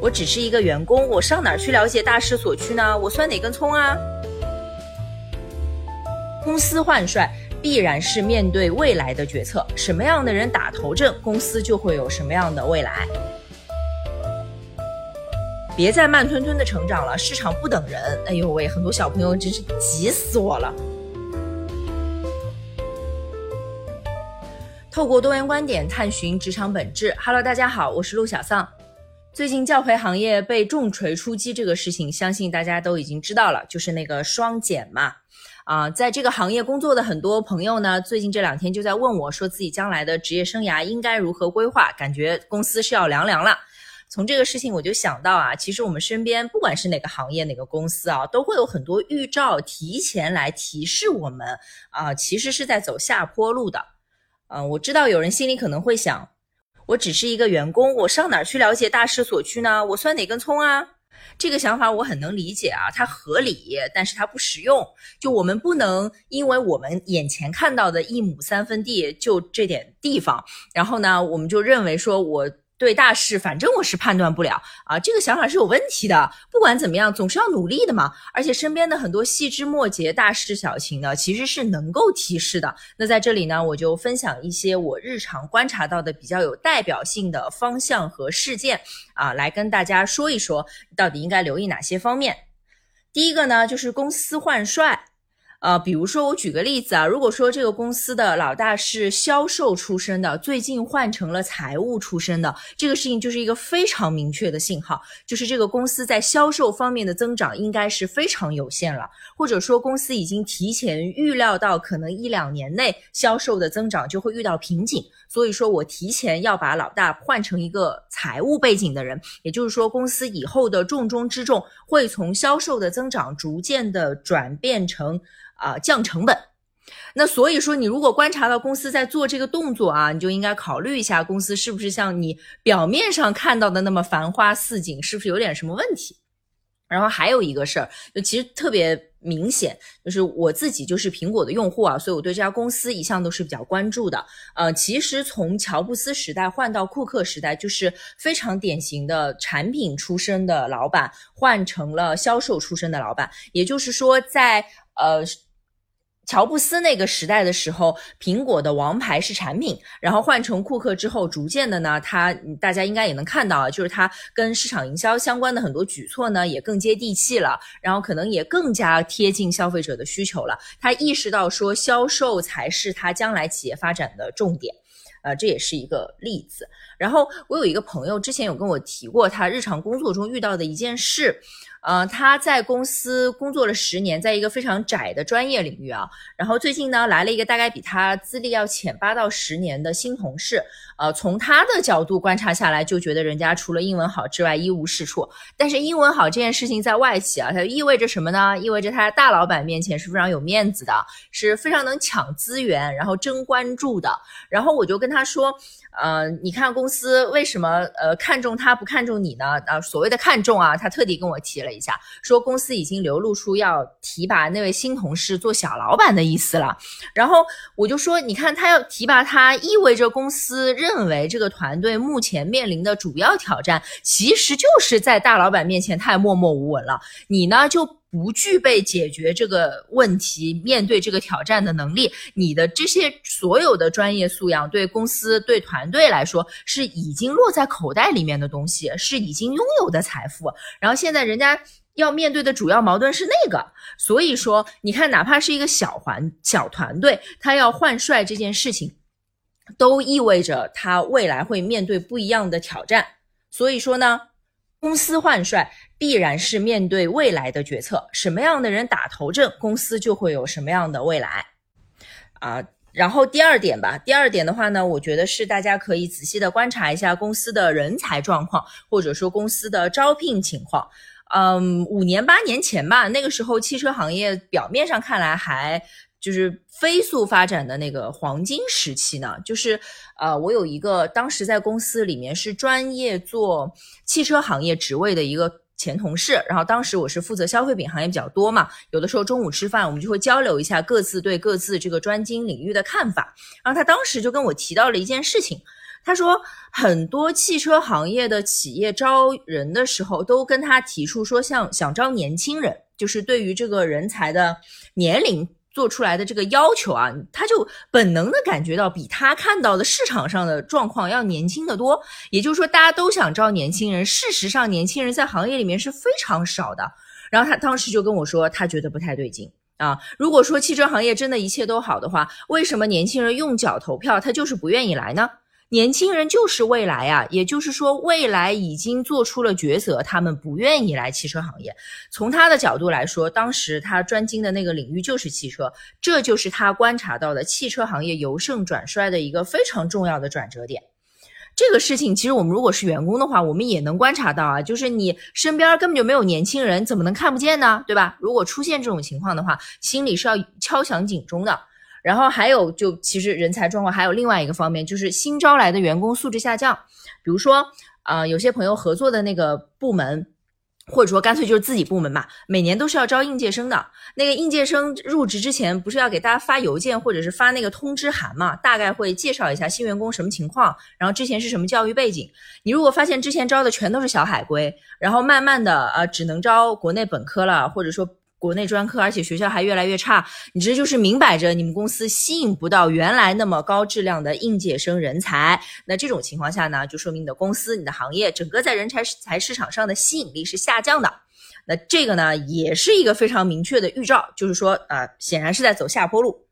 我只是一个员工，我上哪儿去了解大势所趋呢？我算哪根葱啊？公司换帅必然是面对未来的决策，什么样的人打头阵，公司就会有什么样的未来。别再慢吞吞的成长了，市场不等人。哎呦喂，很多小朋友真是急死我了。透过多元观点探寻职场本质。Hello，大家好，我是陆小丧。最近教培行业被重锤出击这个事情，相信大家都已经知道了，就是那个双减嘛。啊，在这个行业工作的很多朋友呢，最近这两天就在问我，说自己将来的职业生涯应该如何规划，感觉公司是要凉凉了。从这个事情我就想到啊，其实我们身边不管是哪个行业哪个公司啊，都会有很多预兆提前来提示我们啊，其实是在走下坡路的。嗯，我知道有人心里可能会想。我只是一个员工，我上哪儿去了解大势所趋呢？我算哪根葱啊？这个想法我很能理解啊，它合理，但是它不实用。就我们不能因为我们眼前看到的一亩三分地，就这点地方，然后呢，我们就认为说我。对大事，反正我是判断不了啊，这个想法是有问题的。不管怎么样，总是要努力的嘛。而且身边的很多细枝末节、大事小情呢，其实是能够提示的。那在这里呢，我就分享一些我日常观察到的比较有代表性的方向和事件啊，来跟大家说一说，到底应该留意哪些方面。第一个呢，就是公司换帅。呃，比如说我举个例子啊，如果说这个公司的老大是销售出身的，最近换成了财务出身的，这个事情就是一个非常明确的信号，就是这个公司在销售方面的增长应该是非常有限了，或者说公司已经提前预料到可能一两年内销售的增长就会遇到瓶颈，所以说我提前要把老大换成一个财务背景的人，也就是说公司以后的重中之重会从销售的增长逐渐的转变成。啊，降成本。那所以说，你如果观察到公司在做这个动作啊，你就应该考虑一下，公司是不是像你表面上看到的那么繁花似锦，是不是有点什么问题？然后还有一个事儿，就其实特别明显，就是我自己就是苹果的用户啊，所以我对这家公司一向都是比较关注的。呃，其实从乔布斯时代换到库克时代，就是非常典型的产品出身的老板换成了销售出身的老板，也就是说在呃。乔布斯那个时代的时候，苹果的王牌是产品，然后换成库克之后，逐渐的呢，他大家应该也能看到啊，就是他跟市场营销相关的很多举措呢，也更接地气了，然后可能也更加贴近消费者的需求了。他意识到说，销售才是他将来企业发展的重点，呃，这也是一个例子。然后我有一个朋友之前有跟我提过，他日常工作中遇到的一件事。呃，他在公司工作了十年，在一个非常窄的专业领域啊。然后最近呢，来了一个大概比他资历要浅八到十年的新同事。呃，从他的角度观察下来，就觉得人家除了英文好之外一无是处。但是英文好这件事情在外企啊，它意味着什么呢？意味着他在大老板面前是非常有面子的，是非常能抢资源，然后争关注的。然后我就跟他说。呃，你看公公司为什么呃看中他不看中你呢？啊，所谓的看中啊，他特地跟我提了一下，说公司已经流露出要提拔那位新同事做小老板的意思了。然后我就说，你看他要提拔他，意味着公司认为这个团队目前面临的主要挑战，其实就是在大老板面前太默默无闻了。你呢就。不具备解决这个问题、面对这个挑战的能力，你的这些所有的专业素养，对公司、对团队来说是已经落在口袋里面的东西，是已经拥有的财富。然后现在人家要面对的主要矛盾是那个，所以说你看，哪怕是一个小环小团队，他要换帅这件事情，都意味着他未来会面对不一样的挑战。所以说呢。公司换帅必然是面对未来的决策，什么样的人打头阵，公司就会有什么样的未来，啊，然后第二点吧，第二点的话呢，我觉得是大家可以仔细的观察一下公司的人才状况，或者说公司的招聘情况。嗯，五年八年前吧，那个时候汽车行业表面上看来还。就是飞速发展的那个黄金时期呢，就是呃，我有一个当时在公司里面是专业做汽车行业职位的一个前同事，然后当时我是负责消费品行业比较多嘛，有的时候中午吃饭我们就会交流一下各自对各自这个专精领域的看法，然后他当时就跟我提到了一件事情。他说很多汽车行业的企业招人的时候，都跟他提出说，像想招年轻人，就是对于这个人才的年龄。做出来的这个要求啊，他就本能的感觉到比他看到的市场上的状况要年轻的多。也就是说，大家都想招年轻人，事实上年轻人在行业里面是非常少的。然后他当时就跟我说，他觉得不太对劲啊。如果说汽车行业真的一切都好的话，为什么年轻人用脚投票，他就是不愿意来呢？年轻人就是未来啊，也就是说，未来已经做出了抉择，他们不愿意来汽车行业。从他的角度来说，当时他专精的那个领域就是汽车，这就是他观察到的汽车行业由盛转衰的一个非常重要的转折点。这个事情，其实我们如果是员工的话，我们也能观察到啊，就是你身边根本就没有年轻人，怎么能看不见呢？对吧？如果出现这种情况的话，心里是要敲响警钟的。然后还有，就其实人才状况还有另外一个方面，就是新招来的员工素质下降。比如说，啊，有些朋友合作的那个部门，或者说干脆就是自己部门嘛，每年都是要招应届生的。那个应届生入职之前，不是要给大家发邮件或者是发那个通知函嘛？大概会介绍一下新员工什么情况，然后之前是什么教育背景。你如果发现之前招的全都是小海归，然后慢慢的呃，只能招国内本科了，或者说。国内专科，而且学校还越来越差，你这就是明摆着你们公司吸引不到原来那么高质量的应届生人才。那这种情况下呢，就说明你的公司、你的行业整个在人才才市场上的吸引力是下降的。那这个呢，也是一个非常明确的预兆，就是说，呃，显然是在走下坡路。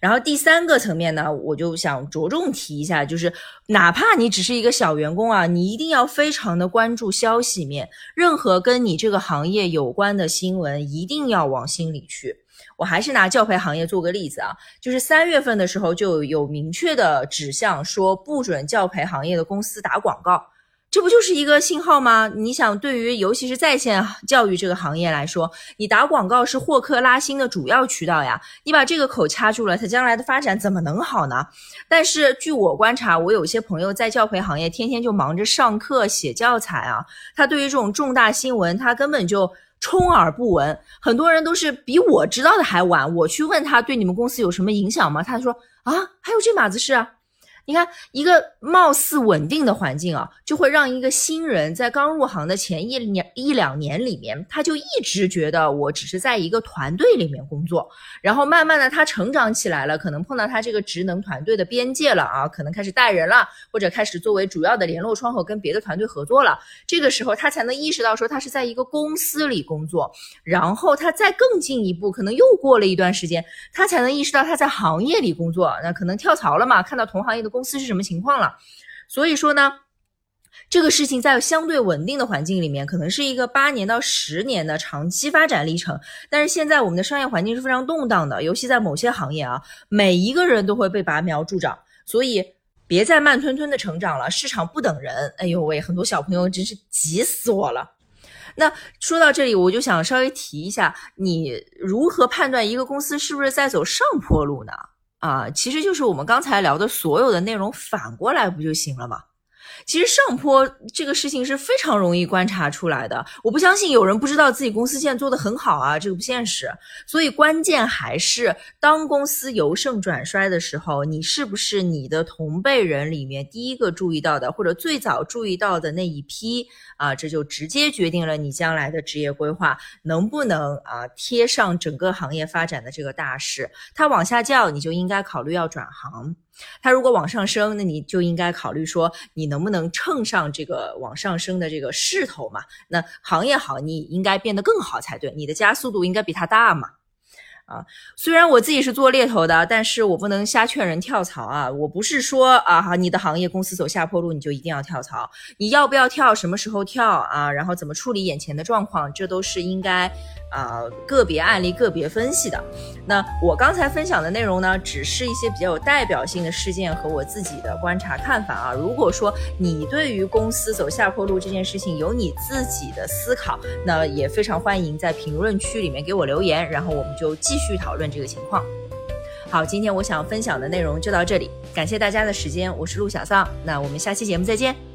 然后第三个层面呢，我就想着重提一下，就是哪怕你只是一个小员工啊，你一定要非常的关注消息面，任何跟你这个行业有关的新闻，一定要往心里去。我还是拿教培行业做个例子啊，就是三月份的时候就有明确的指向，说不准教培行业的公司打广告。这不就是一个信号吗？你想，对于尤其是在线教育这个行业来说，你打广告是获客拉新的主要渠道呀。你把这个口掐住了，它将来的发展怎么能好呢？但是据我观察，我有些朋友在教培行业，天天就忙着上课写教材啊，他对于这种重大新闻，他根本就充耳不闻。很多人都是比我知道的还晚，我去问他对你们公司有什么影响吗？他说啊，还有这码子事啊。你看，一个貌似稳定的环境啊，就会让一个新人在刚入行的前一年一两年里面，他就一直觉得我只是在一个团队里面工作，然后慢慢的他成长起来了，可能碰到他这个职能团队的边界了啊，可能开始带人了，或者开始作为主要的联络窗口跟别的团队合作了，这个时候他才能意识到说他是在一个公司里工作，然后他再更进一步，可能又过了一段时间，他才能意识到他在行业里工作，那可能跳槽了嘛，看到同行业的工。公司是什么情况了？所以说呢，这个事情在相对稳定的环境里面，可能是一个八年到十年的长期发展历程。但是现在我们的商业环境是非常动荡的，尤其在某些行业啊，每一个人都会被拔苗助长。所以别再慢吞吞的成长了，市场不等人。哎呦喂，很多小朋友真是急死我了。那说到这里，我就想稍微提一下，你如何判断一个公司是不是在走上坡路呢？啊，其实就是我们刚才聊的所有的内容反过来不就行了吗？其实上坡这个事情是非常容易观察出来的。我不相信有人不知道自己公司现在做的很好啊，这个不现实。所以关键还是当公司由盛转衰的时候，你是不是你的同辈人里面第一个注意到的，或者最早注意到的那一批啊？这就直接决定了你将来的职业规划能不能啊贴上整个行业发展的这个大势。它往下降，你就应该考虑要转行。它如果往上升，那你就应该考虑说，你能不能能蹭上这个往上升的这个势头嘛？那行业好，你应该变得更好才对，你的加速度应该比它大嘛？啊，虽然我自己是做猎头的，但是我不能瞎劝人跳槽啊！我不是说啊哈，你的行业公司走下坡路，你就一定要跳槽。你要不要跳？什么时候跳啊？然后怎么处理眼前的状况？这都是应该。啊，个别案例个别分析的。那我刚才分享的内容呢，只是一些比较有代表性的事件和我自己的观察看法啊。如果说你对于公司走下坡路这件事情有你自己的思考，那也非常欢迎在评论区里面给我留言，然后我们就继续讨论这个情况。好，今天我想分享的内容就到这里，感谢大家的时间，我是陆小丧，那我们下期节目再见。